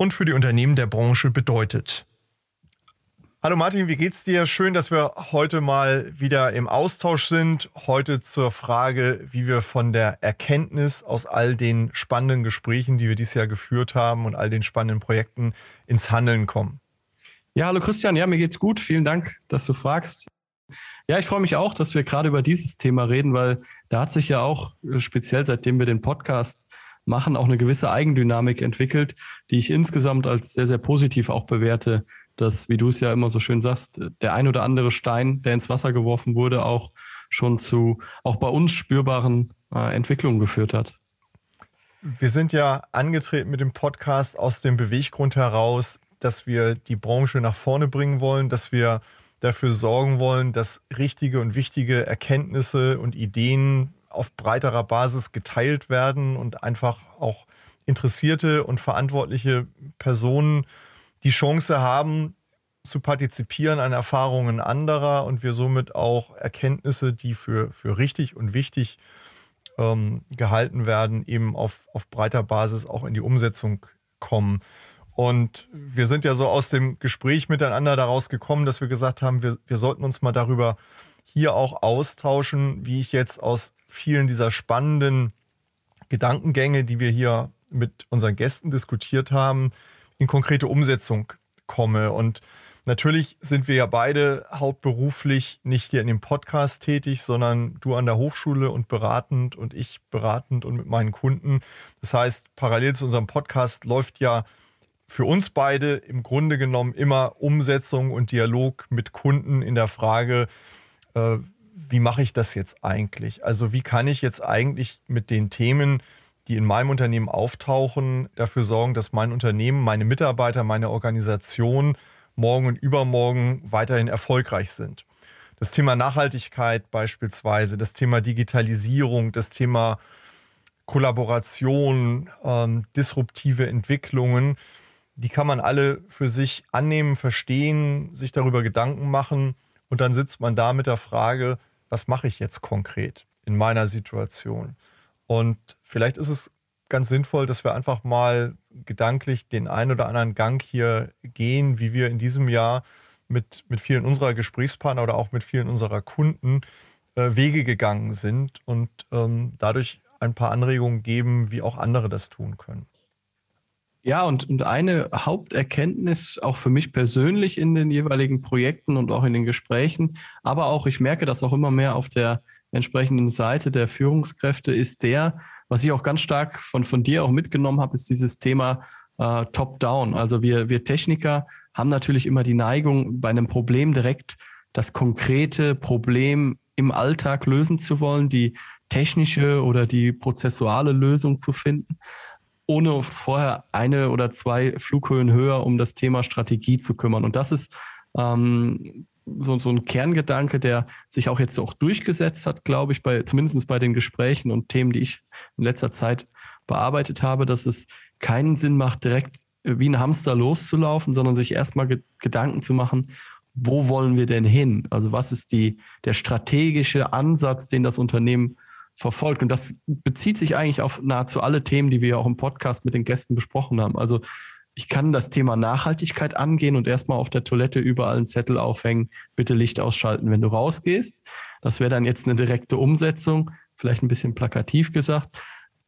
und für die Unternehmen der Branche bedeutet. Hallo Martin, wie geht's dir? Schön, dass wir heute mal wieder im Austausch sind. Heute zur Frage, wie wir von der Erkenntnis aus all den spannenden Gesprächen, die wir dieses Jahr geführt haben und all den spannenden Projekten ins Handeln kommen. Ja, hallo Christian. Ja, mir geht's gut. Vielen Dank, dass du fragst. Ja, ich freue mich auch, dass wir gerade über dieses Thema reden, weil da hat sich ja auch äh, speziell seitdem wir den Podcast machen, auch eine gewisse Eigendynamik entwickelt, die ich insgesamt als sehr, sehr positiv auch bewerte, dass, wie du es ja immer so schön sagst, der ein oder andere Stein, der ins Wasser geworfen wurde, auch schon zu auch bei uns spürbaren äh, Entwicklungen geführt hat. Wir sind ja angetreten mit dem Podcast aus dem Beweggrund heraus, dass wir die Branche nach vorne bringen wollen, dass wir dafür sorgen wollen, dass richtige und wichtige Erkenntnisse und Ideen auf breiterer Basis geteilt werden und einfach auch interessierte und verantwortliche Personen die Chance haben, zu partizipieren an Erfahrungen anderer und wir somit auch Erkenntnisse, die für, für richtig und wichtig ähm, gehalten werden, eben auf, auf breiter Basis auch in die Umsetzung kommen. Und wir sind ja so aus dem Gespräch miteinander daraus gekommen, dass wir gesagt haben, wir, wir sollten uns mal darüber hier auch austauschen, wie ich jetzt aus vielen dieser spannenden Gedankengänge, die wir hier mit unseren Gästen diskutiert haben, in konkrete Umsetzung komme. Und natürlich sind wir ja beide hauptberuflich nicht hier in dem Podcast tätig, sondern du an der Hochschule und beratend und ich beratend und mit meinen Kunden. Das heißt, parallel zu unserem Podcast läuft ja für uns beide im Grunde genommen immer Umsetzung und Dialog mit Kunden in der Frage, äh, wie mache ich das jetzt eigentlich? Also wie kann ich jetzt eigentlich mit den Themen, die in meinem Unternehmen auftauchen, dafür sorgen, dass mein Unternehmen, meine Mitarbeiter, meine Organisation morgen und übermorgen weiterhin erfolgreich sind. Das Thema Nachhaltigkeit beispielsweise, das Thema Digitalisierung, das Thema Kollaboration, ähm, disruptive Entwicklungen, die kann man alle für sich annehmen, verstehen, sich darüber Gedanken machen und dann sitzt man da mit der Frage, was mache ich jetzt konkret in meiner Situation? Und vielleicht ist es ganz sinnvoll, dass wir einfach mal gedanklich den einen oder anderen Gang hier gehen, wie wir in diesem Jahr mit, mit vielen unserer Gesprächspartner oder auch mit vielen unserer Kunden äh, Wege gegangen sind und ähm, dadurch ein paar Anregungen geben, wie auch andere das tun können. Ja, und, und eine Haupterkenntnis auch für mich persönlich in den jeweiligen Projekten und auch in den Gesprächen, aber auch ich merke das auch immer mehr auf der entsprechenden Seite der Führungskräfte, ist der, was ich auch ganz stark von, von dir auch mitgenommen habe, ist dieses Thema äh, Top-Down. Also wir, wir Techniker haben natürlich immer die Neigung, bei einem Problem direkt das konkrete Problem im Alltag lösen zu wollen, die technische oder die prozessuale Lösung zu finden ohne uns vorher eine oder zwei Flughöhen höher um das Thema Strategie zu kümmern. Und das ist ähm, so, so ein Kerngedanke, der sich auch jetzt auch durchgesetzt hat, glaube ich, bei, zumindest bei den Gesprächen und Themen, die ich in letzter Zeit bearbeitet habe, dass es keinen Sinn macht, direkt wie ein Hamster loszulaufen, sondern sich erstmal ge Gedanken zu machen, wo wollen wir denn hin? Also was ist die, der strategische Ansatz, den das Unternehmen verfolgt. Und das bezieht sich eigentlich auf nahezu alle Themen, die wir auch im Podcast mit den Gästen besprochen haben. Also ich kann das Thema Nachhaltigkeit angehen und erstmal auf der Toilette überall einen Zettel aufhängen, bitte Licht ausschalten, wenn du rausgehst. Das wäre dann jetzt eine direkte Umsetzung, vielleicht ein bisschen plakativ gesagt.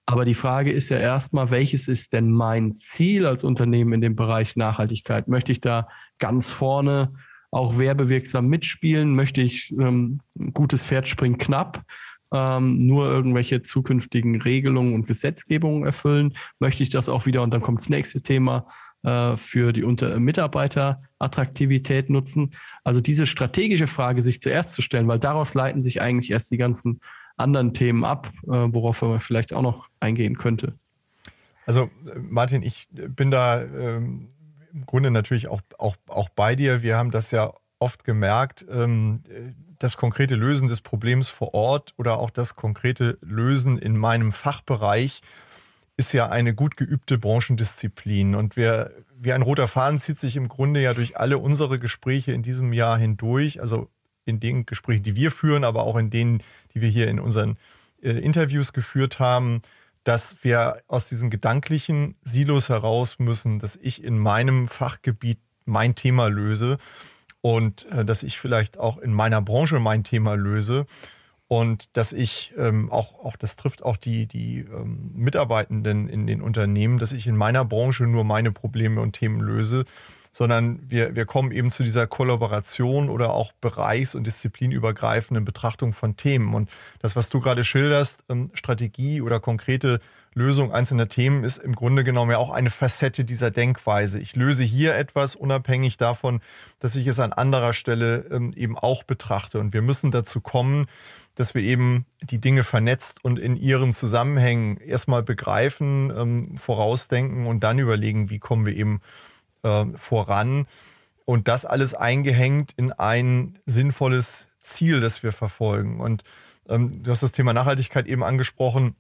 Aber die Frage ist ja erstmal, welches ist denn mein Ziel als Unternehmen in dem Bereich Nachhaltigkeit? Möchte ich da ganz vorne auch werbewirksam mitspielen? Möchte ich ähm, ein gutes Pferd springt knapp? Ähm, nur irgendwelche zukünftigen Regelungen und Gesetzgebungen erfüllen, möchte ich das auch wieder, und dann kommt das nächste Thema, äh, für die Unter Mitarbeiterattraktivität nutzen. Also diese strategische Frage sich zuerst zu stellen, weil daraus leiten sich eigentlich erst die ganzen anderen Themen ab, äh, worauf man vielleicht auch noch eingehen könnte. Also Martin, ich bin da ähm, im Grunde natürlich auch, auch, auch bei dir. Wir haben das ja oft gemerkt, ähm, das konkrete Lösen des Problems vor Ort oder auch das konkrete Lösen in meinem Fachbereich ist ja eine gut geübte Branchendisziplin. Und wir, wie ein roter Faden zieht sich im Grunde ja durch alle unsere Gespräche in diesem Jahr hindurch, also in den Gesprächen, die wir führen, aber auch in denen, die wir hier in unseren äh, Interviews geführt haben, dass wir aus diesen gedanklichen Silos heraus müssen, dass ich in meinem Fachgebiet mein Thema löse und äh, dass ich vielleicht auch in meiner Branche mein Thema löse und dass ich ähm, auch, auch das trifft auch die, die ähm, Mitarbeitenden in den Unternehmen, dass ich in meiner Branche nur meine Probleme und Themen löse, sondern wir, wir kommen eben zu dieser Kollaboration oder auch bereichs- und disziplinübergreifenden Betrachtung von Themen. Und das, was du gerade schilderst, ähm, Strategie oder konkrete Lösung einzelner Themen ist im Grunde genommen ja auch eine Facette dieser Denkweise. Ich löse hier etwas unabhängig davon, dass ich es an anderer Stelle ähm, eben auch betrachte. Und wir müssen dazu kommen, dass wir eben die Dinge vernetzt und in ihren Zusammenhängen erstmal begreifen, ähm, vorausdenken und dann überlegen, wie kommen wir eben äh, voran. Und das alles eingehängt in ein sinnvolles Ziel, das wir verfolgen. Und ähm, du hast das Thema Nachhaltigkeit eben angesprochen.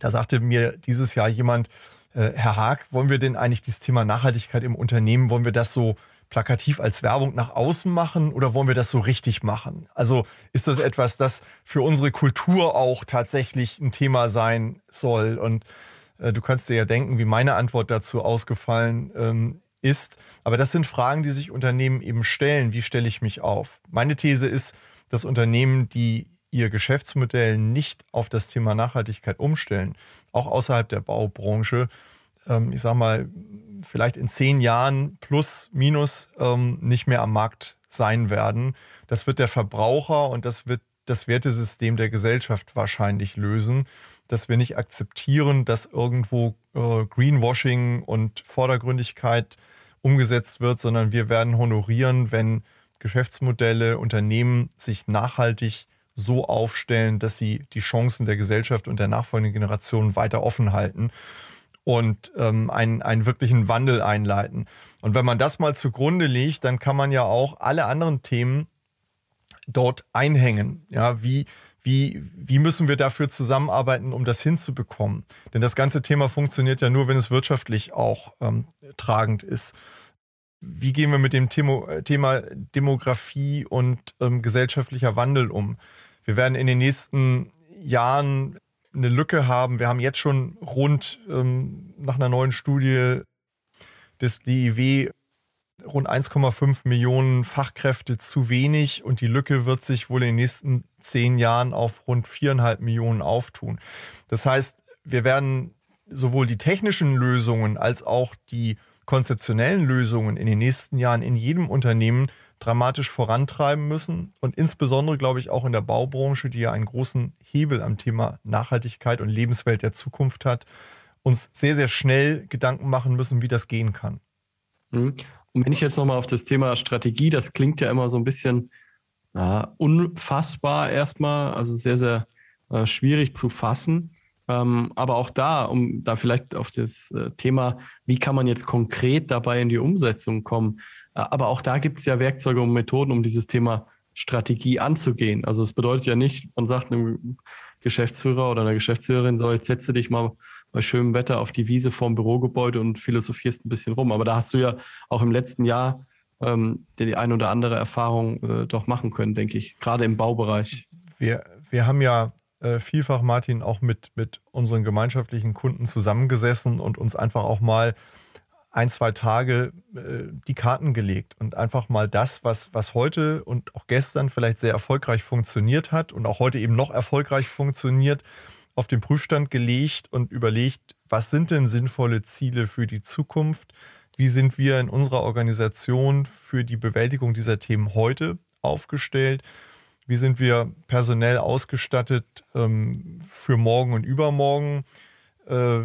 Da sagte mir dieses Jahr jemand, äh, Herr Haag, wollen wir denn eigentlich dieses Thema Nachhaltigkeit im Unternehmen, wollen wir das so plakativ als Werbung nach außen machen oder wollen wir das so richtig machen? Also ist das etwas, das für unsere Kultur auch tatsächlich ein Thema sein soll? Und äh, du kannst dir ja denken, wie meine Antwort dazu ausgefallen ähm, ist. Aber das sind Fragen, die sich Unternehmen eben stellen. Wie stelle ich mich auf? Meine These ist, dass Unternehmen, die ihr Geschäftsmodell nicht auf das Thema Nachhaltigkeit umstellen, auch außerhalb der Baubranche, ähm, ich sag mal, vielleicht in zehn Jahren plus, minus ähm, nicht mehr am Markt sein werden. Das wird der Verbraucher und das wird das Wertesystem der Gesellschaft wahrscheinlich lösen, dass wir nicht akzeptieren, dass irgendwo äh, Greenwashing und Vordergründigkeit umgesetzt wird, sondern wir werden honorieren, wenn Geschäftsmodelle, Unternehmen sich nachhaltig so aufstellen, dass sie die Chancen der Gesellschaft und der nachfolgenden Generationen weiter offen halten und ähm, einen, einen wirklichen Wandel einleiten. Und wenn man das mal zugrunde legt, dann kann man ja auch alle anderen Themen dort einhängen. Ja, wie, wie, wie müssen wir dafür zusammenarbeiten, um das hinzubekommen? Denn das ganze Thema funktioniert ja nur, wenn es wirtschaftlich auch ähm, tragend ist. Wie gehen wir mit dem Thema, Thema Demografie und ähm, gesellschaftlicher Wandel um? Wir werden in den nächsten Jahren eine Lücke haben. Wir haben jetzt schon rund ähm, nach einer neuen Studie des DIW rund 1,5 Millionen Fachkräfte zu wenig und die Lücke wird sich wohl in den nächsten zehn Jahren auf rund viereinhalb Millionen auftun. Das heißt, wir werden sowohl die technischen Lösungen als auch die konzeptionellen Lösungen in den nächsten Jahren in jedem Unternehmen dramatisch vorantreiben müssen und insbesondere, glaube ich, auch in der Baubranche, die ja einen großen Hebel am Thema Nachhaltigkeit und Lebenswelt der Zukunft hat, uns sehr, sehr schnell Gedanken machen müssen, wie das gehen kann. Mhm. Und wenn ich jetzt nochmal auf das Thema Strategie, das klingt ja immer so ein bisschen äh, unfassbar erstmal, also sehr, sehr äh, schwierig zu fassen. Ähm, aber auch da, um da vielleicht auf das äh, Thema, wie kann man jetzt konkret dabei in die Umsetzung kommen, äh, aber auch da gibt es ja Werkzeuge und Methoden, um dieses Thema Strategie anzugehen. Also es bedeutet ja nicht, man sagt einem Geschäftsführer oder einer Geschäftsführerin, so jetzt setze dich mal bei schönem Wetter auf die Wiese vorm Bürogebäude und philosophierst ein bisschen rum. Aber da hast du ja auch im letzten Jahr ähm, die ein oder andere Erfahrung äh, doch machen können, denke ich, gerade im Baubereich. Wir, wir haben ja vielfach, Martin, auch mit, mit unseren gemeinschaftlichen Kunden zusammengesessen und uns einfach auch mal ein, zwei Tage äh, die Karten gelegt und einfach mal das, was, was heute und auch gestern vielleicht sehr erfolgreich funktioniert hat und auch heute eben noch erfolgreich funktioniert, auf den Prüfstand gelegt und überlegt, was sind denn sinnvolle Ziele für die Zukunft? Wie sind wir in unserer Organisation für die Bewältigung dieser Themen heute aufgestellt? Wie sind wir personell ausgestattet ähm, für morgen und übermorgen? Äh,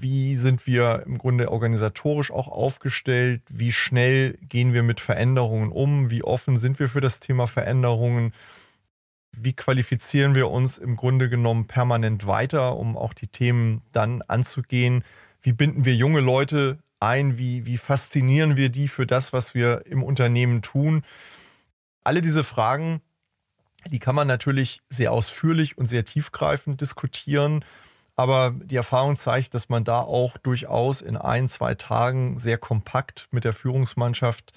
wie sind wir im Grunde organisatorisch auch aufgestellt, wie schnell gehen wir mit Veränderungen um, wie offen sind wir für das Thema Veränderungen, wie qualifizieren wir uns im Grunde genommen permanent weiter, um auch die Themen dann anzugehen, wie binden wir junge Leute ein? Wie, wie faszinieren wir die für das, was wir im Unternehmen tun? Alle diese Fragen, die kann man natürlich sehr ausführlich und sehr tiefgreifend diskutieren. Aber die Erfahrung zeigt, dass man da auch durchaus in ein, zwei Tagen sehr kompakt mit der Führungsmannschaft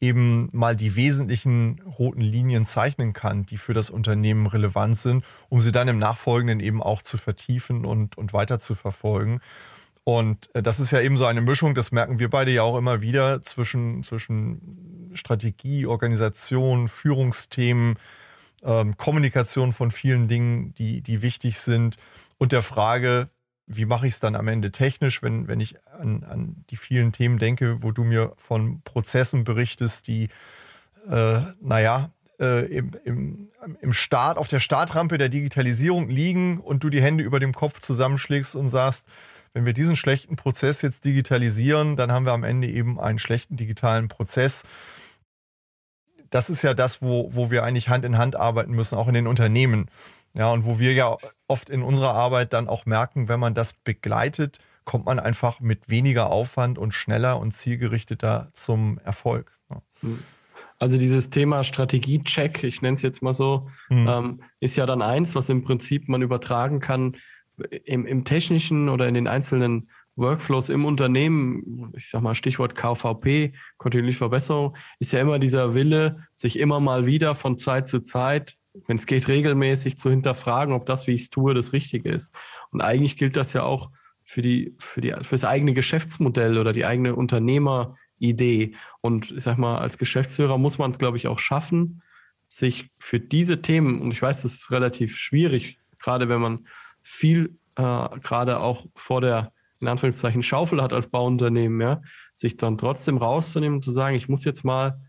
eben mal die wesentlichen roten Linien zeichnen kann, die für das Unternehmen relevant sind, um sie dann im Nachfolgenden eben auch zu vertiefen und, und weiter zu verfolgen. Und äh, das ist ja eben so eine Mischung, das merken wir beide ja auch immer wieder, zwischen, zwischen Strategie, Organisation, Führungsthemen, ähm, Kommunikation von vielen Dingen, die, die wichtig sind und der Frage, wie mache ich es dann am Ende technisch, wenn, wenn ich an, an die vielen Themen denke, wo du mir von Prozessen berichtest, die, äh, naja, äh, im, im, im Start, auf der Startrampe der Digitalisierung liegen und du die Hände über dem Kopf zusammenschlägst und sagst, wenn wir diesen schlechten Prozess jetzt digitalisieren, dann haben wir am Ende eben einen schlechten digitalen Prozess. Das ist ja das, wo, wo wir eigentlich Hand in Hand arbeiten müssen, auch in den Unternehmen. Ja, und wo wir ja oft in unserer Arbeit dann auch merken, wenn man das begleitet, kommt man einfach mit weniger Aufwand und schneller und zielgerichteter zum Erfolg. Also dieses Thema Strategie-Check, ich nenne es jetzt mal so, mhm. ähm, ist ja dann eins, was im Prinzip man übertragen kann im, im technischen oder in den einzelnen Workflows im Unternehmen, ich sag mal Stichwort KVP, kontinuierliche Verbesserung, ist ja immer dieser Wille, sich immer mal wieder von Zeit zu Zeit wenn es geht, regelmäßig zu hinterfragen, ob das, wie ich es tue, das Richtige ist. Und eigentlich gilt das ja auch für die, für die, für das eigene Geschäftsmodell oder die eigene Unternehmeridee. Und ich sag mal, als Geschäftsführer muss man es, glaube ich, auch schaffen, sich für diese Themen, und ich weiß, das ist relativ schwierig, gerade wenn man viel, äh, gerade auch vor der, in Anführungszeichen, Schaufel hat als Bauunternehmen, ja, sich dann trotzdem rauszunehmen und zu sagen, ich muss jetzt mal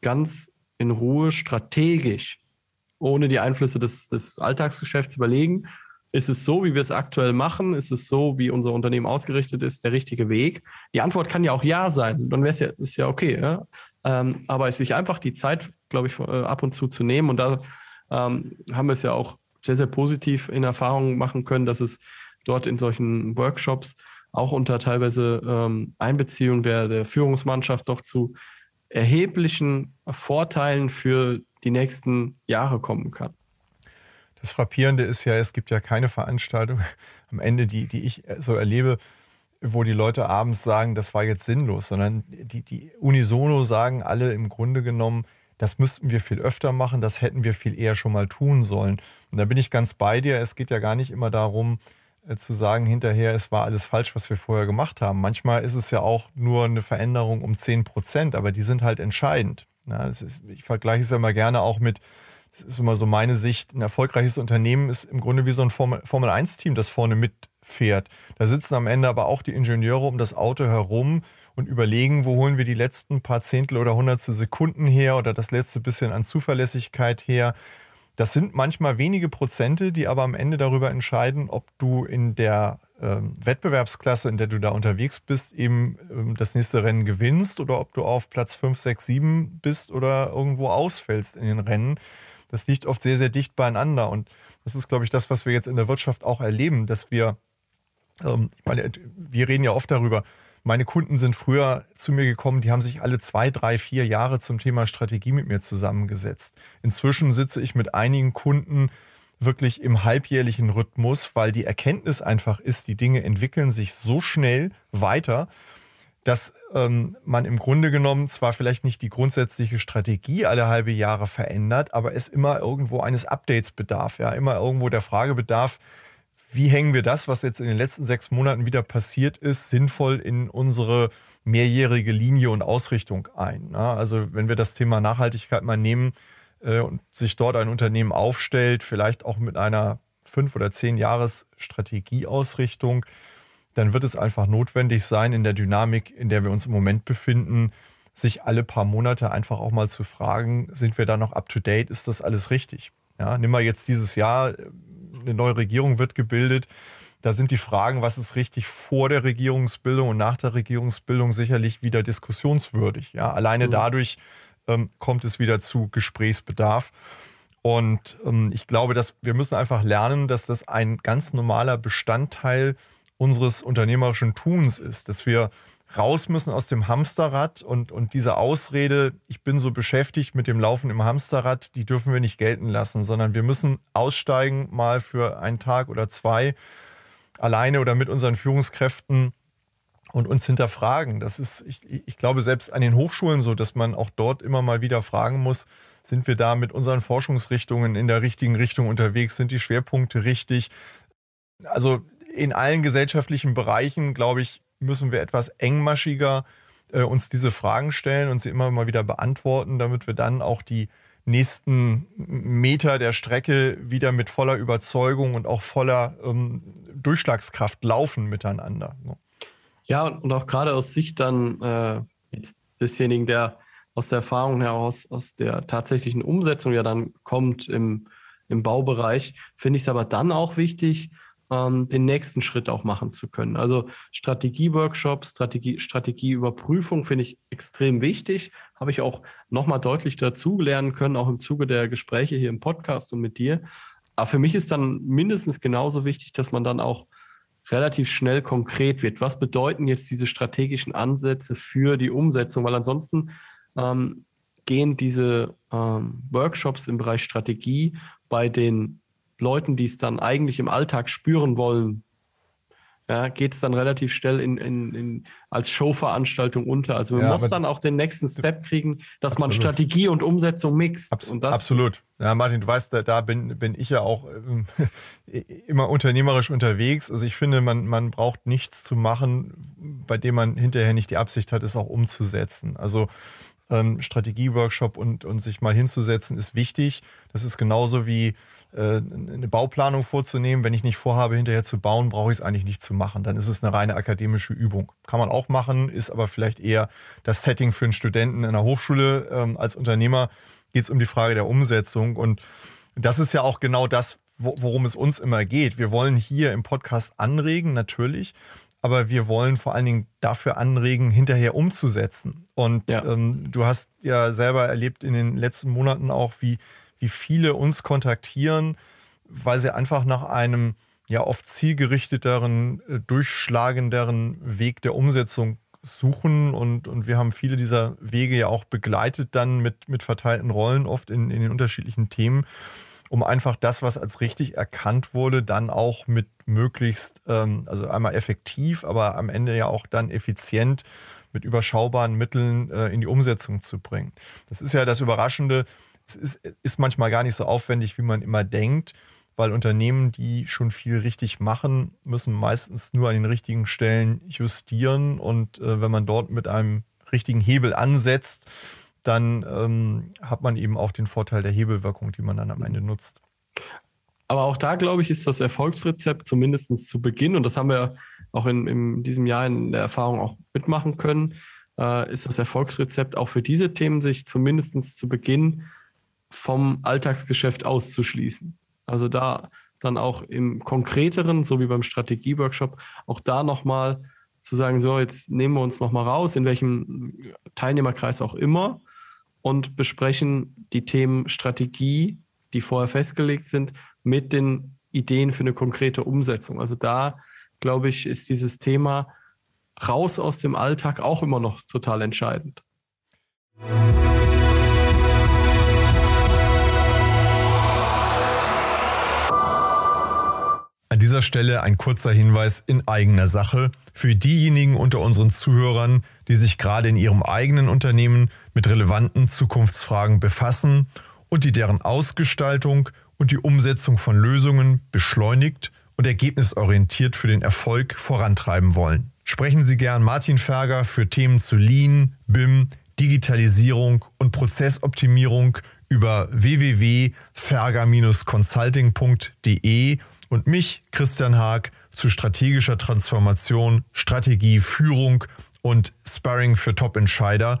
ganz in Ruhe strategisch ohne die Einflüsse des, des Alltagsgeschäfts überlegen, ist es so, wie wir es aktuell machen? Ist es so, wie unser Unternehmen ausgerichtet ist, der richtige Weg? Die Antwort kann ja auch ja sein. Dann wäre es ja, ist ja okay. Ja? Ähm, aber sich einfach die Zeit, glaube ich, äh, ab und zu zu nehmen. Und da ähm, haben wir es ja auch sehr, sehr positiv in Erfahrung machen können, dass es dort in solchen Workshops auch unter teilweise ähm, Einbeziehung der, der Führungsmannschaft doch zu erheblichen Vorteilen für die nächsten Jahre kommen kann. Das Frappierende ist ja, es gibt ja keine Veranstaltung am Ende, die, die ich so erlebe, wo die Leute abends sagen, das war jetzt sinnlos, sondern die, die unisono sagen alle im Grunde genommen, das müssten wir viel öfter machen, das hätten wir viel eher schon mal tun sollen. Und da bin ich ganz bei dir. Es geht ja gar nicht immer darum, äh, zu sagen hinterher, es war alles falsch, was wir vorher gemacht haben. Manchmal ist es ja auch nur eine Veränderung um 10 Prozent, aber die sind halt entscheidend. Ja, ist, ich vergleiche es ja immer gerne auch mit, das ist immer so meine Sicht, ein erfolgreiches Unternehmen ist im Grunde wie so ein Formel-1-Team, das vorne mitfährt. Da sitzen am Ende aber auch die Ingenieure um das Auto herum und überlegen, wo holen wir die letzten paar Zehntel oder hundertstel Sekunden her oder das letzte bisschen an Zuverlässigkeit her. Das sind manchmal wenige Prozente, die aber am Ende darüber entscheiden, ob du in der ähm, Wettbewerbsklasse, in der du da unterwegs bist, eben ähm, das nächste Rennen gewinnst oder ob du auf Platz 5, 6, 7 bist oder irgendwo ausfällst in den Rennen. Das liegt oft sehr, sehr dicht beieinander. Und das ist, glaube ich, das, was wir jetzt in der Wirtschaft auch erleben, dass wir, ähm, ich meine, wir reden ja oft darüber, meine Kunden sind früher zu mir gekommen, die haben sich alle zwei, drei, vier Jahre zum Thema Strategie mit mir zusammengesetzt. Inzwischen sitze ich mit einigen Kunden wirklich im halbjährlichen Rhythmus, weil die Erkenntnis einfach ist, die Dinge entwickeln sich so schnell weiter, dass ähm, man im Grunde genommen zwar vielleicht nicht die grundsätzliche Strategie alle halbe Jahre verändert, aber es immer irgendwo eines Updates bedarf, ja, immer irgendwo der Frage bedarf, wie hängen wir das, was jetzt in den letzten sechs Monaten wieder passiert ist, sinnvoll in unsere mehrjährige Linie und Ausrichtung ein. Also wenn wir das Thema Nachhaltigkeit mal nehmen, äh, und sich dort ein Unternehmen aufstellt, vielleicht auch mit einer fünf oder zehn Jahres Strategieausrichtung, dann wird es einfach notwendig sein, in der Dynamik, in der wir uns im Moment befinden, sich alle paar Monate einfach auch mal zu fragen, sind wir da noch up to date? Ist das alles richtig? Ja, nimm mal jetzt dieses Jahr, eine neue Regierung wird gebildet. Da sind die Fragen, was ist richtig vor der Regierungsbildung und nach der Regierungsbildung sicherlich wieder diskussionswürdig. Ja, alleine mhm. dadurch, ähm, kommt es wieder zu Gesprächsbedarf. Und ähm, ich glaube, dass wir müssen einfach lernen, dass das ein ganz normaler Bestandteil unseres unternehmerischen Tuns ist, dass wir raus müssen aus dem Hamsterrad und, und diese Ausrede, ich bin so beschäftigt mit dem Laufen im Hamsterrad, die dürfen wir nicht gelten lassen, sondern wir müssen aussteigen mal für einen Tag oder zwei alleine oder mit unseren Führungskräften und uns hinterfragen. Das ist, ich, ich glaube, selbst an den Hochschulen so, dass man auch dort immer mal wieder fragen muss, sind wir da mit unseren Forschungsrichtungen in der richtigen Richtung unterwegs? Sind die Schwerpunkte richtig? Also in allen gesellschaftlichen Bereichen, glaube ich, müssen wir etwas engmaschiger äh, uns diese Fragen stellen und sie immer mal wieder beantworten, damit wir dann auch die nächsten Meter der Strecke wieder mit voller Überzeugung und auch voller ähm, Durchschlagskraft laufen miteinander. Ja, und auch gerade aus Sicht dann äh, desjenigen, der aus der Erfahrung heraus, aus der tatsächlichen Umsetzung ja dann kommt im, im Baubereich, finde ich es aber dann auch wichtig, ähm, den nächsten Schritt auch machen zu können. Also Strategieworkshops, Strategie, Strategieüberprüfung finde ich extrem wichtig. Habe ich auch nochmal deutlich dazu lernen können, auch im Zuge der Gespräche hier im Podcast und mit dir. Aber für mich ist dann mindestens genauso wichtig, dass man dann auch relativ schnell konkret wird. Was bedeuten jetzt diese strategischen Ansätze für die Umsetzung? Weil ansonsten ähm, gehen diese ähm, Workshops im Bereich Strategie bei den Leuten, die es dann eigentlich im Alltag spüren wollen, ja, geht es dann relativ schnell in, in, in, als Showveranstaltung unter. Also man ja, muss dann auch den nächsten Step kriegen, dass absolut. man Strategie und Umsetzung mixt. Abs und absolut. Ja, Martin, du weißt, da, da bin, bin ich ja auch äh, immer unternehmerisch unterwegs. Also ich finde, man, man braucht nichts zu machen, bei dem man hinterher nicht die Absicht hat, es auch umzusetzen. Also ähm, Strategieworkshop und, und sich mal hinzusetzen, ist wichtig. Das ist genauso wie äh, eine Bauplanung vorzunehmen. Wenn ich nicht vorhabe, hinterher zu bauen, brauche ich es eigentlich nicht zu machen. Dann ist es eine reine akademische Übung. Kann man auch machen, ist aber vielleicht eher das Setting für einen Studenten in der Hochschule. Ähm, als Unternehmer geht es um die Frage der Umsetzung. Und das ist ja auch genau das, worum es uns immer geht. Wir wollen hier im Podcast anregen, natürlich, aber wir wollen vor allen Dingen dafür anregen, hinterher umzusetzen. Und ja. ähm, du hast ja selber erlebt in den letzten Monaten auch, wie, wie viele uns kontaktieren, weil sie einfach nach einem ja oft zielgerichteteren, äh, durchschlagenderen Weg der Umsetzung suchen und, und wir haben viele dieser Wege ja auch begleitet dann mit, mit verteilten Rollen oft in, in den unterschiedlichen Themen um einfach das, was als richtig erkannt wurde, dann auch mit möglichst, ähm, also einmal effektiv, aber am Ende ja auch dann effizient mit überschaubaren Mitteln äh, in die Umsetzung zu bringen. Das ist ja das Überraschende. Es ist, ist manchmal gar nicht so aufwendig, wie man immer denkt, weil Unternehmen, die schon viel richtig machen, müssen meistens nur an den richtigen Stellen justieren und äh, wenn man dort mit einem richtigen Hebel ansetzt, dann ähm, hat man eben auch den Vorteil der Hebelwirkung, die man dann am Ende nutzt. Aber auch da, glaube ich, ist das Erfolgsrezept zumindest zu Beginn, und das haben wir auch in, in diesem Jahr in der Erfahrung auch mitmachen können, äh, ist das Erfolgsrezept auch für diese Themen, sich zumindest zu Beginn vom Alltagsgeschäft auszuschließen. Also da dann auch im Konkreteren, so wie beim Strategieworkshop, auch da nochmal zu sagen, so, jetzt nehmen wir uns nochmal raus, in welchem Teilnehmerkreis auch immer, und besprechen die Themen Strategie, die vorher festgelegt sind, mit den Ideen für eine konkrete Umsetzung. Also da, glaube ich, ist dieses Thema raus aus dem Alltag auch immer noch total entscheidend. An dieser Stelle ein kurzer Hinweis in eigener Sache für diejenigen unter unseren Zuhörern, die sich gerade in ihrem eigenen Unternehmen mit relevanten Zukunftsfragen befassen und die deren Ausgestaltung und die Umsetzung von Lösungen beschleunigt und ergebnisorientiert für den Erfolg vorantreiben wollen. Sprechen Sie gern Martin Ferger für Themen zu Lean, BIM, Digitalisierung und Prozessoptimierung über www.ferger-consulting.de und mich, Christian Haag, zu strategischer Transformation, Strategie, Führung und Sparring für Top-Entscheider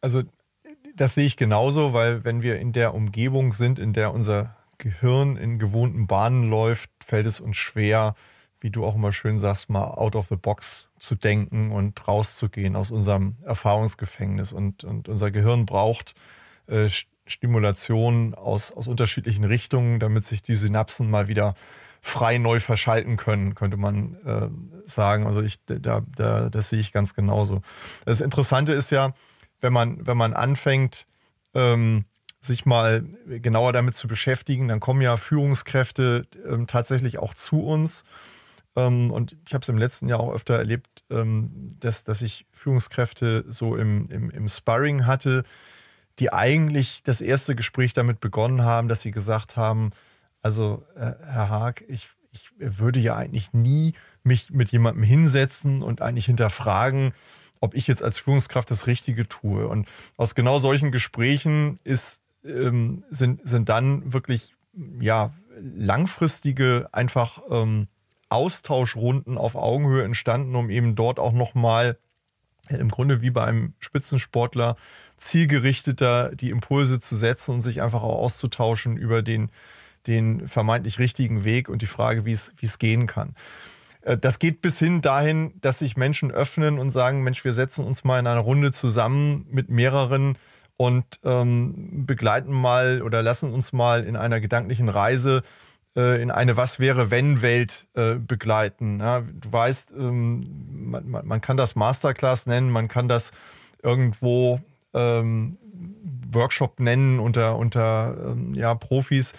Also das sehe ich genauso, weil wenn wir in der Umgebung sind, in der unser Gehirn in gewohnten Bahnen läuft, fällt es uns schwer, wie du auch immer schön sagst, mal out of the box zu denken und rauszugehen aus unserem Erfahrungsgefängnis. Und, und unser Gehirn braucht äh, Stimulation aus, aus unterschiedlichen Richtungen, damit sich die Synapsen mal wieder frei neu verschalten können, könnte man äh, sagen. Also ich, da, da, das sehe ich ganz genauso. Das Interessante ist ja, wenn man, wenn man anfängt, ähm, sich mal genauer damit zu beschäftigen, dann kommen ja Führungskräfte ähm, tatsächlich auch zu uns. Ähm, und ich habe es im letzten Jahr auch öfter erlebt, ähm, dass, dass ich Führungskräfte so im, im, im Sparring hatte, die eigentlich das erste Gespräch damit begonnen haben, dass sie gesagt haben, also äh, Herr Haag, ich, ich würde ja eigentlich nie mich mit jemandem hinsetzen und eigentlich hinterfragen, ob ich jetzt als Führungskraft das Richtige tue. Und aus genau solchen Gesprächen ist, ähm, sind, sind dann wirklich ja, langfristige einfach ähm, Austauschrunden auf Augenhöhe entstanden, um eben dort auch nochmal im Grunde wie bei einem Spitzensportler zielgerichteter die Impulse zu setzen und sich einfach auch auszutauschen über den, den vermeintlich richtigen Weg und die Frage, wie es, wie es gehen kann. Äh, das geht bis hin dahin, dass sich Menschen öffnen und sagen, Mensch, wir setzen uns mal in einer Runde zusammen mit mehreren und ähm, begleiten mal oder lassen uns mal in einer gedanklichen Reise äh, in eine Was wäre wenn Welt äh, begleiten. Ja, du weißt, ähm, man, man, kann das Masterclass nennen, man kann das irgendwo ähm, Workshop nennen unter unter ähm, ja Profis.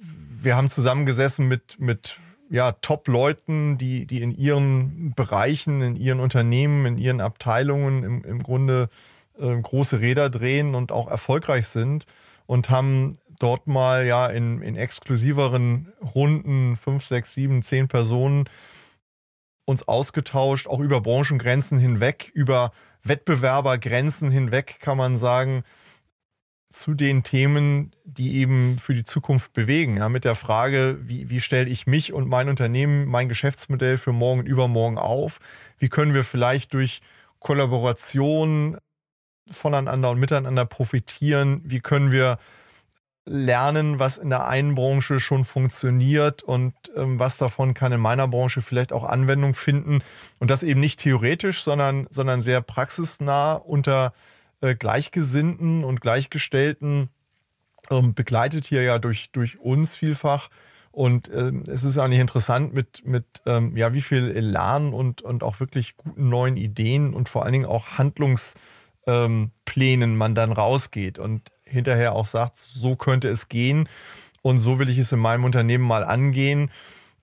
Wir haben zusammengesessen mit mit ja, Top-Leuten, die, die in ihren Bereichen, in ihren Unternehmen, in ihren Abteilungen im, im Grunde äh, große Räder drehen und auch erfolgreich sind und haben dort mal ja in, in exklusiveren Runden, fünf, sechs, sieben, zehn Personen uns ausgetauscht, auch über Branchengrenzen hinweg, über Wettbewerbergrenzen hinweg, kann man sagen, zu den Themen, die eben für die Zukunft bewegen. Ja, mit der Frage, wie, wie stelle ich mich und mein Unternehmen, mein Geschäftsmodell für morgen und übermorgen auf? Wie können wir vielleicht durch Kollaboration voneinander und miteinander profitieren? Wie können wir lernen, was in der einen Branche schon funktioniert und ähm, was davon kann in meiner Branche vielleicht auch Anwendung finden? Und das eben nicht theoretisch, sondern, sondern sehr praxisnah unter äh, Gleichgesinnten und Gleichgestellten ähm, begleitet hier ja durch, durch uns vielfach. Und ähm, es ist eigentlich interessant, mit, mit ähm, ja, wie viel Elan und, und auch wirklich guten neuen Ideen und vor allen Dingen auch Handlungsplänen ähm, man dann rausgeht und hinterher auch sagt, so könnte es gehen und so will ich es in meinem Unternehmen mal angehen,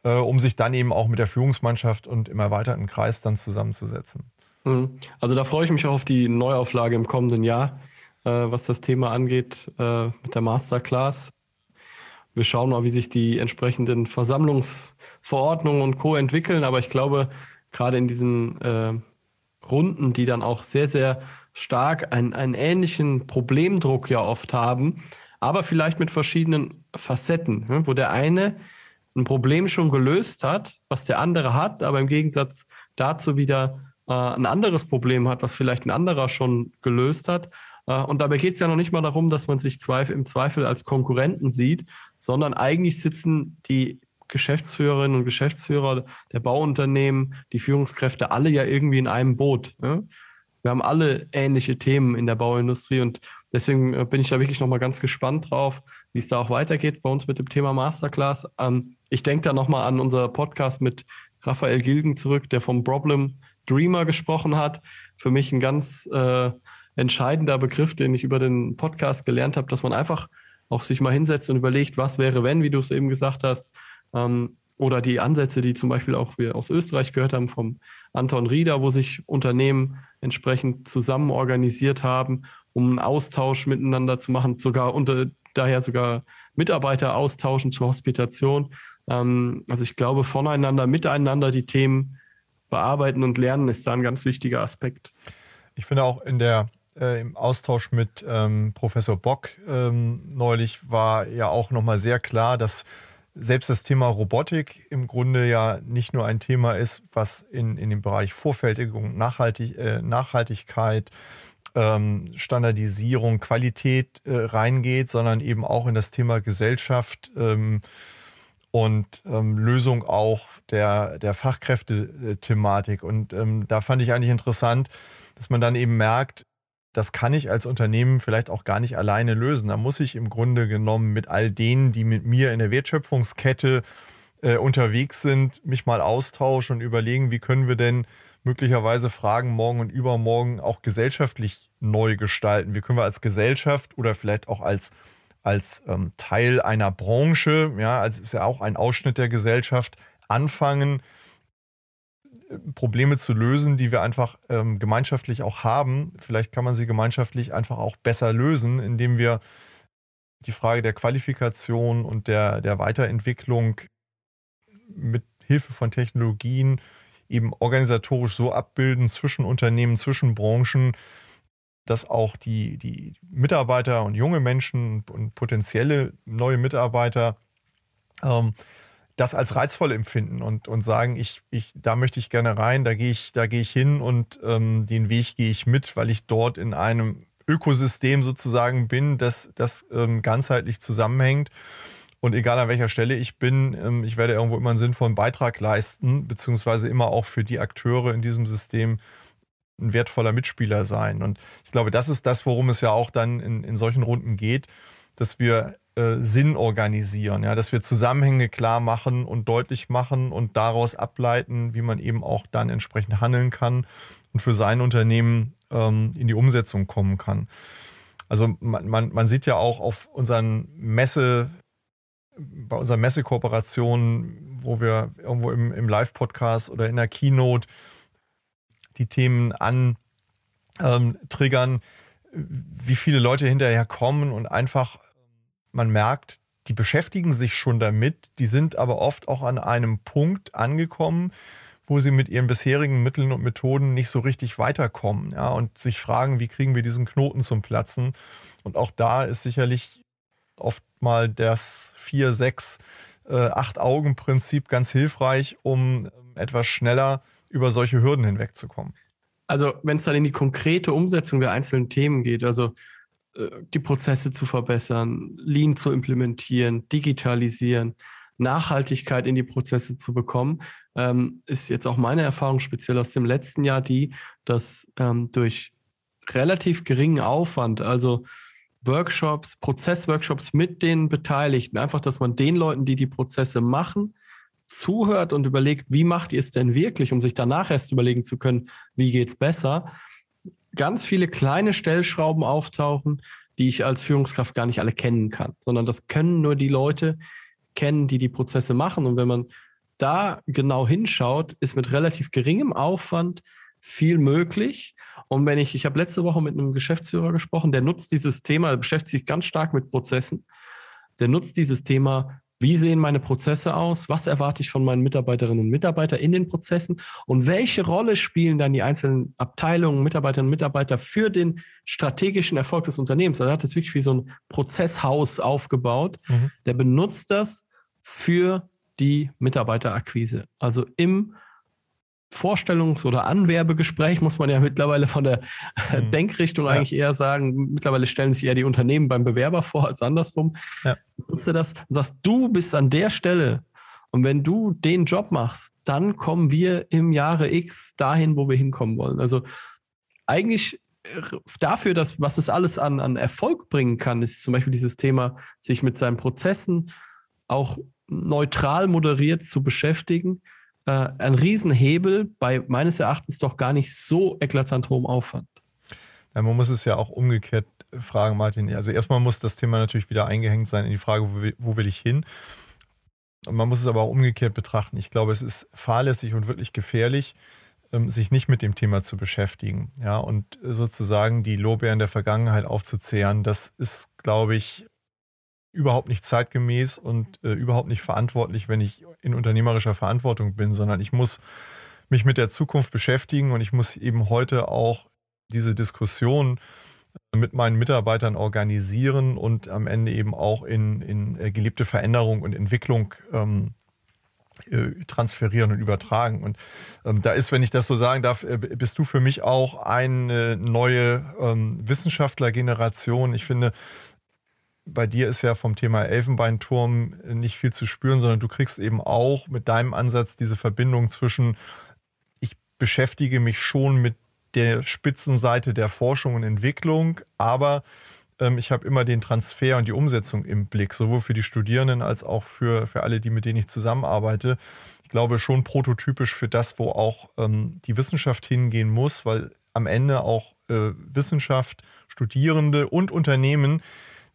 äh, um sich dann eben auch mit der Führungsmannschaft und im erweiterten Kreis dann zusammenzusetzen. Mhm. Also da freue ich mich auch auf die Neuauflage im kommenden Jahr, äh, was das Thema angeht äh, mit der Masterclass. Wir schauen mal, wie sich die entsprechenden Versammlungsverordnungen und Co. entwickeln, aber ich glaube, gerade in diesen äh, Runden, die dann auch sehr, sehr stark einen, einen ähnlichen Problemdruck ja oft haben, aber vielleicht mit verschiedenen Facetten, ne, wo der eine ein Problem schon gelöst hat, was der andere hat, aber im Gegensatz dazu wieder äh, ein anderes Problem hat, was vielleicht ein anderer schon gelöst hat. Äh, und dabei geht es ja noch nicht mal darum, dass man sich Zweifel, im Zweifel als Konkurrenten sieht, sondern eigentlich sitzen die Geschäftsführerinnen und Geschäftsführer der Bauunternehmen, die Führungskräfte, alle ja irgendwie in einem Boot. Ne? Wir haben alle ähnliche Themen in der Bauindustrie und deswegen äh, bin ich da wirklich nochmal ganz gespannt drauf, wie es da auch weitergeht bei uns mit dem Thema Masterclass. Ähm, ich denke da nochmal an unser Podcast mit Raphael Gilgen zurück, der vom Problem Dreamer gesprochen hat. Für mich ein ganz äh, entscheidender Begriff, den ich über den Podcast gelernt habe, dass man einfach auch sich mal hinsetzt und überlegt, was wäre, wenn, wie du es eben gesagt hast. Ähm, oder die Ansätze, die zum Beispiel auch wir aus Österreich gehört haben, vom Anton Rieder, wo sich Unternehmen entsprechend zusammen organisiert haben, um einen Austausch miteinander zu machen, sogar unter daher sogar Mitarbeiter austauschen zur Hospitation. Ähm, also ich glaube, voneinander, miteinander die Themen bearbeiten und lernen ist da ein ganz wichtiger Aspekt. Ich finde auch in der äh, im Austausch mit ähm, Professor Bock ähm, neulich war ja auch nochmal sehr klar, dass selbst das Thema Robotik im Grunde ja nicht nur ein Thema ist, was in, in dem Bereich Vorfertigung, Nachhaltig, äh, Nachhaltigkeit, ähm, Standardisierung, Qualität äh, reingeht, sondern eben auch in das Thema Gesellschaft ähm, und ähm, Lösung auch der, der Fachkräfte-Thematik. Und ähm, da fand ich eigentlich interessant, dass man dann eben merkt, das kann ich als Unternehmen vielleicht auch gar nicht alleine lösen. Da muss ich im Grunde genommen mit all denen, die mit mir in der Wertschöpfungskette äh, unterwegs sind, mich mal austauschen und überlegen, wie können wir denn möglicherweise Fragen morgen und übermorgen auch gesellschaftlich neu gestalten. Wie können wir als Gesellschaft oder vielleicht auch als, als ähm, Teil einer Branche, ja, als ist ja auch ein Ausschnitt der Gesellschaft, anfangen, Probleme zu lösen, die wir einfach ähm, gemeinschaftlich auch haben. Vielleicht kann man sie gemeinschaftlich einfach auch besser lösen, indem wir die Frage der Qualifikation und der, der Weiterentwicklung mit Hilfe von Technologien eben organisatorisch so abbilden zwischen Unternehmen, zwischen Branchen, dass auch die, die Mitarbeiter und junge Menschen und potenzielle neue Mitarbeiter ähm, das als reizvoll empfinden und, und sagen, ich, ich, da möchte ich gerne rein, da gehe ich, da gehe ich hin und ähm, den Weg gehe ich mit, weil ich dort in einem Ökosystem sozusagen bin, das, das ähm, ganzheitlich zusammenhängt. Und egal an welcher Stelle ich bin, ähm, ich werde irgendwo immer einen sinnvollen Beitrag leisten, beziehungsweise immer auch für die Akteure in diesem System ein wertvoller Mitspieler sein. Und ich glaube, das ist das, worum es ja auch dann in, in solchen Runden geht, dass wir äh, Sinn organisieren, ja, dass wir Zusammenhänge klar machen und deutlich machen und daraus ableiten, wie man eben auch dann entsprechend handeln kann und für sein Unternehmen ähm, in die Umsetzung kommen kann. Also man, man, man sieht ja auch auf unseren Messe, bei unseren Messekooperationen, wo wir irgendwo im, im Live-Podcast oder in der Keynote die Themen an ähm, wie viele Leute hinterher kommen und einfach man merkt, die beschäftigen sich schon damit, die sind aber oft auch an einem Punkt angekommen, wo sie mit ihren bisherigen Mitteln und Methoden nicht so richtig weiterkommen, ja, und sich fragen, wie kriegen wir diesen Knoten zum Platzen? Und auch da ist sicherlich oft mal das vier, sechs, äh, acht Augen Prinzip ganz hilfreich, um ähm, etwas schneller über solche Hürden hinwegzukommen. Also, wenn es dann in die konkrete Umsetzung der einzelnen Themen geht, also äh, die Prozesse zu verbessern, Lean zu implementieren, digitalisieren, Nachhaltigkeit in die Prozesse zu bekommen, ähm, ist jetzt auch meine Erfahrung speziell aus dem letzten Jahr die, dass ähm, durch relativ geringen Aufwand, also Workshops, Prozessworkshops mit den Beteiligten, einfach, dass man den Leuten, die die Prozesse machen, zuhört und überlegt, wie macht ihr es denn wirklich, um sich danach erst überlegen zu können, wie geht es besser, ganz viele kleine Stellschrauben auftauchen, die ich als Führungskraft gar nicht alle kennen kann, sondern das können nur die Leute kennen, die die Prozesse machen. Und wenn man da genau hinschaut, ist mit relativ geringem Aufwand viel möglich. Und wenn ich, ich habe letzte Woche mit einem Geschäftsführer gesprochen, der nutzt dieses Thema, der beschäftigt sich ganz stark mit Prozessen. Der nutzt dieses Thema wie sehen meine Prozesse aus? Was erwarte ich von meinen Mitarbeiterinnen und Mitarbeitern in den Prozessen? Und welche Rolle spielen dann die einzelnen Abteilungen, Mitarbeiterinnen und Mitarbeiter für den strategischen Erfolg des Unternehmens? Also er hat das wirklich wie so ein Prozesshaus aufgebaut. Mhm. Der benutzt das für die Mitarbeiterakquise. Also im Vorstellungs- oder Anwerbegespräch, muss man ja mittlerweile von der mhm. Denkrichtung ja. eigentlich eher sagen. Mittlerweile stellen sich eher die Unternehmen beim Bewerber vor als andersrum. Ja. Nutze das und sagst, du bist an der Stelle und wenn du den Job machst, dann kommen wir im Jahre X dahin, wo wir hinkommen wollen. Also eigentlich äh, dafür, dass was es alles an, an Erfolg bringen kann, ist zum Beispiel dieses Thema, sich mit seinen Prozessen auch neutral moderiert zu beschäftigen äh, ein Riesenhebel bei meines Erachtens doch gar nicht so eklatant hohem Aufwand. Ja, man muss es ja auch umgekehrt fragen, Martin. Also erstmal muss das Thema natürlich wieder eingehängt sein in die Frage, wo will, wo will ich hin? Und man muss es aber auch umgekehrt betrachten. Ich glaube, es ist fahrlässig und wirklich gefährlich, ähm, sich nicht mit dem Thema zu beschäftigen. Ja, und sozusagen die Lorbeeren der Vergangenheit aufzuzehren, das ist, glaube ich, überhaupt nicht zeitgemäß und äh, überhaupt nicht verantwortlich, wenn ich in unternehmerischer Verantwortung bin, sondern ich muss mich mit der Zukunft beschäftigen und ich muss eben heute auch diese Diskussion äh, mit meinen Mitarbeitern organisieren und am Ende eben auch in, in äh, gelebte Veränderung und Entwicklung ähm, äh, transferieren und übertragen. Und ähm, da ist, wenn ich das so sagen darf, bist du für mich auch eine neue ähm, Wissenschaftlergeneration. Ich finde, bei dir ist ja vom Thema Elfenbeinturm nicht viel zu spüren, sondern du kriegst eben auch mit deinem Ansatz diese Verbindung zwischen, ich beschäftige mich schon mit der Spitzenseite der Forschung und Entwicklung, aber ähm, ich habe immer den Transfer und die Umsetzung im Blick, sowohl für die Studierenden als auch für, für alle, die mit denen ich zusammenarbeite. Ich glaube schon prototypisch für das, wo auch ähm, die Wissenschaft hingehen muss, weil am Ende auch äh, Wissenschaft, Studierende und Unternehmen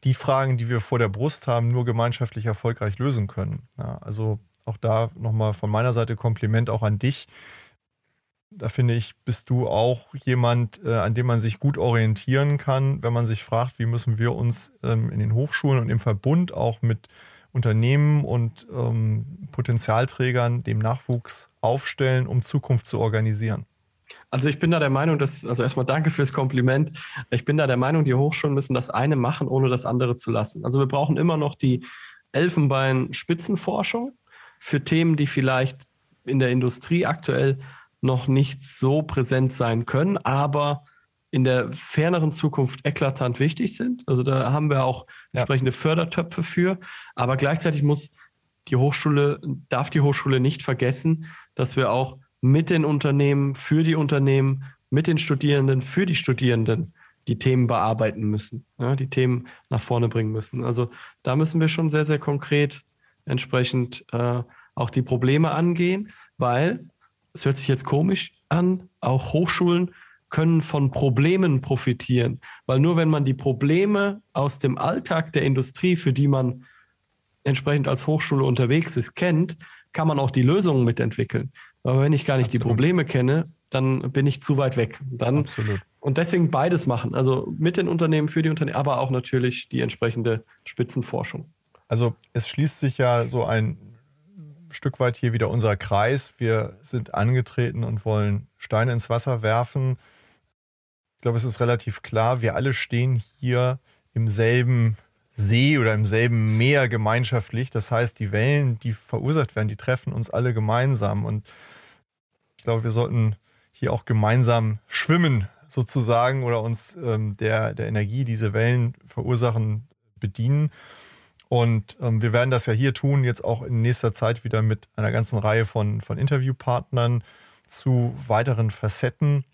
die Fragen, die wir vor der Brust haben, nur gemeinschaftlich erfolgreich lösen können. Ja, also auch da nochmal von meiner Seite Kompliment auch an dich da finde ich, bist du auch jemand, äh, an dem man sich gut orientieren kann, wenn man sich fragt, wie müssen wir uns ähm, in den Hochschulen und im Verbund auch mit Unternehmen und ähm, Potenzialträgern dem Nachwuchs aufstellen, um Zukunft zu organisieren. Also ich bin da der Meinung, dass, also erstmal danke fürs Kompliment. Ich bin da der Meinung, die Hochschulen müssen das eine machen, ohne das andere zu lassen. Also wir brauchen immer noch die Elfenbein-Spitzenforschung für Themen, die vielleicht in der Industrie aktuell noch nicht so präsent sein können, aber in der ferneren Zukunft eklatant wichtig sind. Also da haben wir auch ja. entsprechende Fördertöpfe für. Aber gleichzeitig muss die Hochschule, darf die Hochschule nicht vergessen, dass wir auch mit den Unternehmen, für die Unternehmen, mit den Studierenden, für die Studierenden die Themen bearbeiten müssen, ja, die Themen nach vorne bringen müssen. Also da müssen wir schon sehr, sehr konkret entsprechend äh, auch die Probleme angehen, weil es hört sich jetzt komisch an, auch Hochschulen können von Problemen profitieren, weil nur wenn man die Probleme aus dem Alltag der Industrie, für die man entsprechend als Hochschule unterwegs ist, kennt, kann man auch die Lösungen mitentwickeln. Aber wenn ich gar nicht Absolut. die Probleme kenne, dann bin ich zu weit weg. Dann, Absolut. Und deswegen beides machen. Also mit den Unternehmen, für die Unternehmen, aber auch natürlich die entsprechende Spitzenforschung. Also es schließt sich ja so ein Stück weit hier wieder unser Kreis. Wir sind angetreten und wollen Steine ins Wasser werfen. Ich glaube, es ist relativ klar, wir alle stehen hier im selben See oder im selben Meer gemeinschaftlich. Das heißt, die Wellen, die verursacht werden, die treffen uns alle gemeinsam. Und ich glaube, wir sollten hier auch gemeinsam schwimmen sozusagen oder uns ähm, der, der Energie, die diese Wellen verursachen, bedienen. Und ähm, wir werden das ja hier tun, jetzt auch in nächster Zeit wieder mit einer ganzen Reihe von, von Interviewpartnern zu weiteren Facetten.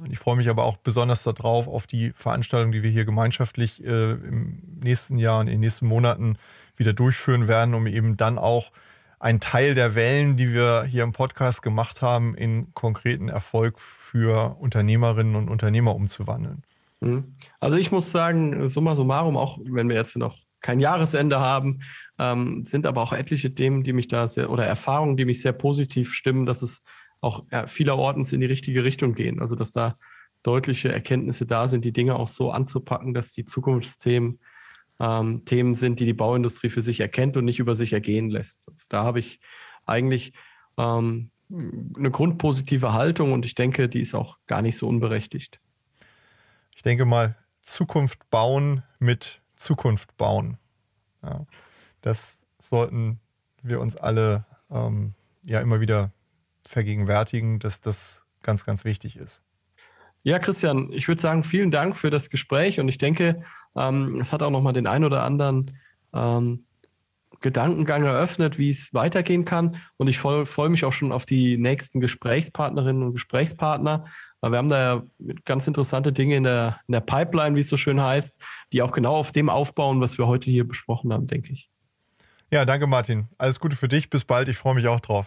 Und ich freue mich aber auch besonders darauf, auf die Veranstaltung, die wir hier gemeinschaftlich äh, im nächsten Jahr und in den nächsten Monaten wieder durchführen werden, um eben dann auch einen Teil der Wellen, die wir hier im Podcast gemacht haben, in konkreten Erfolg für Unternehmerinnen und Unternehmer umzuwandeln. Mhm. Also ich muss sagen, summa summarum, auch wenn wir jetzt noch kein Jahresende haben, ähm, sind aber auch etliche Themen, die mich da sehr, oder Erfahrungen, die mich sehr positiv stimmen, dass es auch vielerorts in die richtige Richtung gehen. Also dass da deutliche Erkenntnisse da sind, die Dinge auch so anzupacken, dass die Zukunftsthemen ähm, Themen sind, die die Bauindustrie für sich erkennt und nicht über sich ergehen lässt. Also da habe ich eigentlich ähm, eine grundpositive Haltung und ich denke, die ist auch gar nicht so unberechtigt. Ich denke mal, Zukunft bauen mit Zukunft bauen. Ja, das sollten wir uns alle ähm, ja immer wieder vergegenwärtigen, dass das ganz, ganz wichtig ist. Ja, Christian, ich würde sagen, vielen Dank für das Gespräch und ich denke, ähm, es hat auch nochmal den ein oder anderen ähm, Gedankengang eröffnet, wie es weitergehen kann. Und ich freue mich auch schon auf die nächsten Gesprächspartnerinnen und Gesprächspartner. Aber wir haben da ja ganz interessante Dinge in der, in der Pipeline, wie es so schön heißt, die auch genau auf dem aufbauen, was wir heute hier besprochen haben, denke ich. Ja, danke Martin. Alles Gute für dich. Bis bald. Ich freue mich auch drauf.